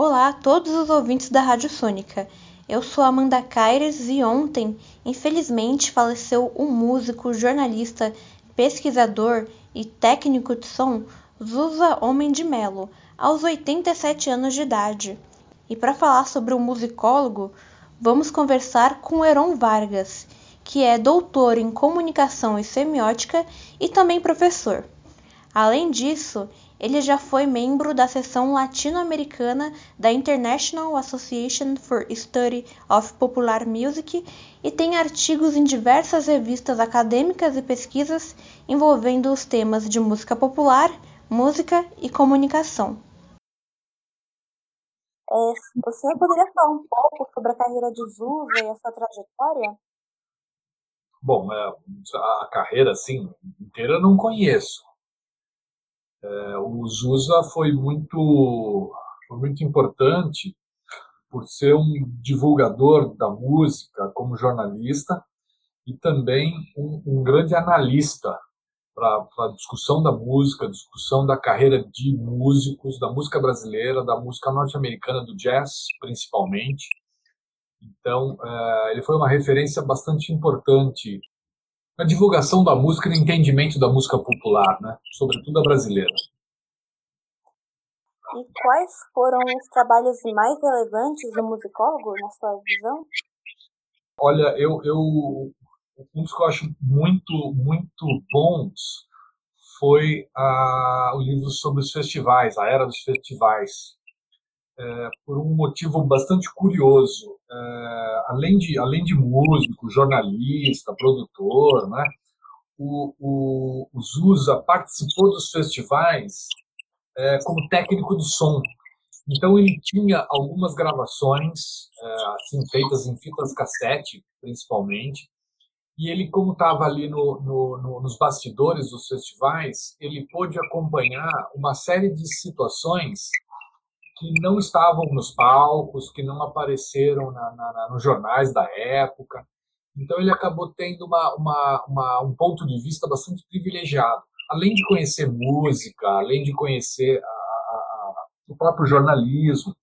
Olá a todos os ouvintes da Rádio Sônica. Eu sou Amanda Caires e ontem, infelizmente, faleceu o músico, jornalista, pesquisador e técnico de som Zusa Homem de Melo, aos 87 anos de idade. E para falar sobre o musicólogo, vamos conversar com Heron Vargas, que é doutor em comunicação e semiótica e também professor. Além disso, ele já foi membro da seção latino-americana da International Association for Study of Popular Music e tem artigos em diversas revistas acadêmicas e pesquisas envolvendo os temas de música popular, música e comunicação. É, você poderia falar um pouco sobre a carreira de Zusa e a sua trajetória? Bom, é, a carreira assim inteira eu não conheço, é, o Zusa foi muito, foi muito importante por ser um divulgador da música como jornalista e também um, um grande analista para a discussão da música, discussão da carreira de músicos, da música brasileira, da música norte-americana, do jazz principalmente. Então, é, ele foi uma referência bastante importante na divulgação da música e no entendimento da música popular, né? sobretudo a brasileira. E quais foram os trabalhos mais relevantes do musicólogo, na sua visão? Olha, eu, eu um dos que eu acho muito, muito bons foi a, o livro sobre os festivais, a era dos festivais, é, por um motivo bastante curioso. É, além, de, além de músico, jornalista, produtor, né, o, o, o Zusa participou dos festivais é, como técnico de som. Então ele tinha algumas gravações, é, assim, feitas em fitas cassete, principalmente, e ele, como estava ali no, no, no, nos bastidores dos festivais, ele pôde acompanhar uma série de situações que não estavam nos palcos, que não apareceram na, na, nos jornais da época. Então ele acabou tendo uma, uma, uma, um ponto de vista bastante privilegiado. Além de conhecer música, além de conhecer a, a, o próprio jornalismo.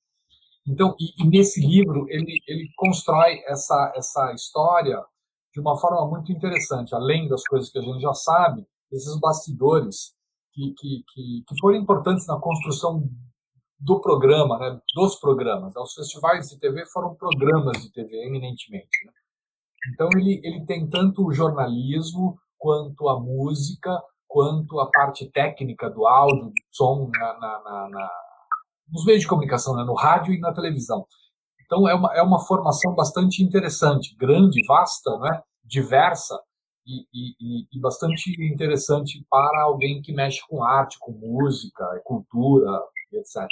Então, e, e, nesse livro ele, ele constrói essa, essa história de uma forma muito interessante, além das coisas que a gente já sabe, esses bastidores que, que, que, que foram importantes na construção do programa, né, dos programas. Os festivais de TV foram programas de TV, eminentemente. Né? Então, ele, ele tem tanto o jornalismo, quanto a música, quanto a parte técnica do áudio, do som na, na, na, na nos meios de comunicação, né, no rádio e na televisão. Então, é uma, é uma formação bastante interessante, grande, vasta, né, diversa, e, e, e, bastante interessante para alguém que mexe com arte, com música, cultura, etc.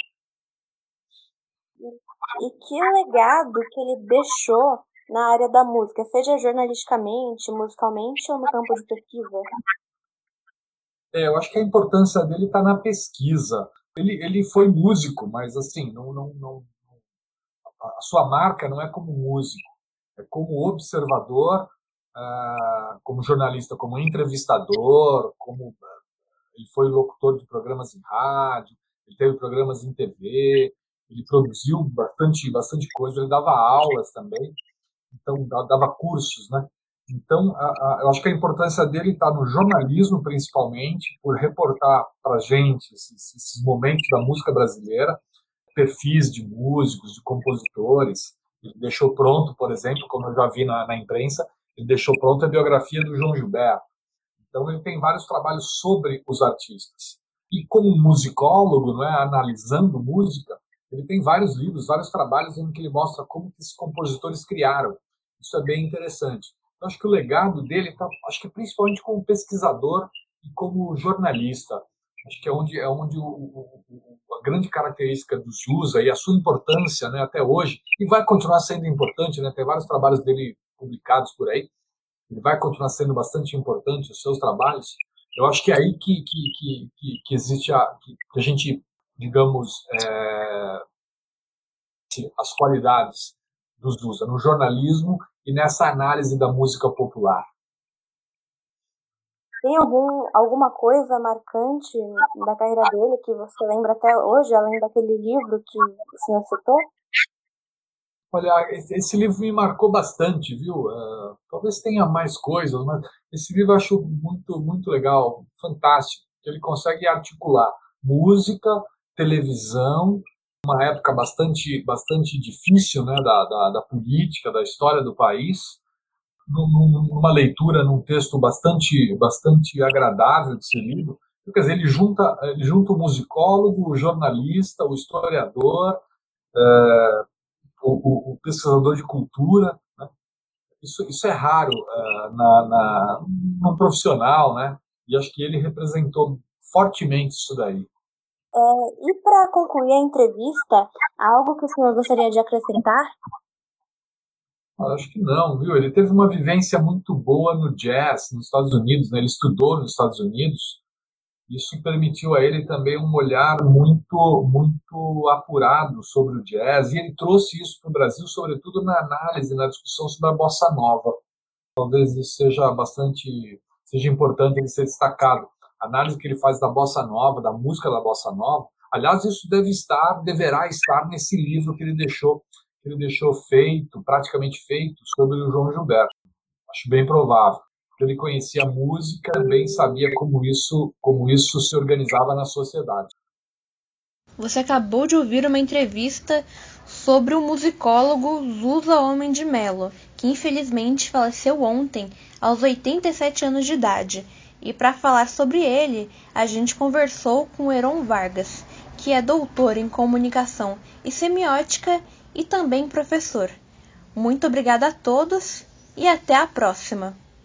E que legado que ele deixou na área da música, seja jornalisticamente, musicalmente ou no campo de pesquisa? É, eu acho que a importância dele está na pesquisa. Ele, ele foi músico, mas assim, não, não, não, a sua marca não é como músico, é como observador, uh, como jornalista, como entrevistador, como ele foi locutor de programas em rádio, ele teve programas em TV, ele produziu bastante, bastante coisa, ele dava aulas também, então dava cursos, né? Então, a, a, eu acho que a importância dele está no jornalismo, principalmente, por reportar para a gente esses, esses, momentos da música brasileira, perfis de músicos, de compositores. Ele deixou pronto, por exemplo, como eu já vi na, na imprensa, ele deixou pronta a biografia do João Gilberto. Então, ele tem vários trabalhos sobre os artistas. E como musicólogo, não é, analisando música, ele tem vários livros, vários trabalhos em que ele mostra como que esses compositores criaram. Isso é bem interessante. Eu acho que o legado dele está, acho que principalmente como pesquisador e como jornalista. Acho que é onde é onde o, o, a grande característica do Zusa e a sua importância, né, até hoje, e vai continuar sendo importante, né? Tem vários trabalhos dele publicados por aí. Ele vai continuar sendo bastante importante os seus trabalhos. Eu acho que é aí que que, que, que existe a que a gente digamos, é, as qualidades dos Zusa no jornalismo e nessa análise da música popular. Tem algum, alguma coisa marcante da carreira dele que você lembra até hoje, além daquele livro que o senhor citou? Olha, esse livro me marcou bastante, viu? Uh, talvez tenha mais coisas, mas esse livro eu acho muito, muito legal, fantástico. Ele consegue articular música, televisão, uma época bastante, bastante difícil né, da, da, da política, da história do país, numa leitura, num texto bastante, bastante agradável de ser lido. Quer dizer, ele junta, ele junta o musicólogo, o jornalista, o historiador, é, o, o, pesquisador de cultura. Né? Isso, isso é raro é, na, na, num profissional, né? E acho que ele representou fortemente isso daí. É, e para concluir a entrevista, algo que o senhor gostaria de acrescentar? Acho que não, viu? Ele teve uma vivência muito boa no jazz nos Estados Unidos, né? ele estudou nos Estados Unidos. Isso permitiu a ele também um olhar muito, muito apurado sobre o jazz, e ele trouxe isso para o Brasil, sobretudo na análise, na discussão sobre a bossa nova. Talvez isso seja bastante, seja importante ele ser destacado. Análise que ele faz da bossa nova, da música da bossa nova, aliás, isso deve estar, deverá estar nesse livro que ele deixou que ele deixou feito, praticamente feito, sobre o João Gilberto. Acho bem provável. Ele conhecia a música, bem sabia como isso, como isso se organizava na sociedade. Você acabou de ouvir uma entrevista sobre o musicólogo Zusa Homem de Melo, que infelizmente faleceu ontem, aos 87 anos de idade. E para falar sobre ele, a gente conversou com Heron Vargas, que é doutor em comunicação e semiótica e também professor. Muito obrigada a todos e até a próxima!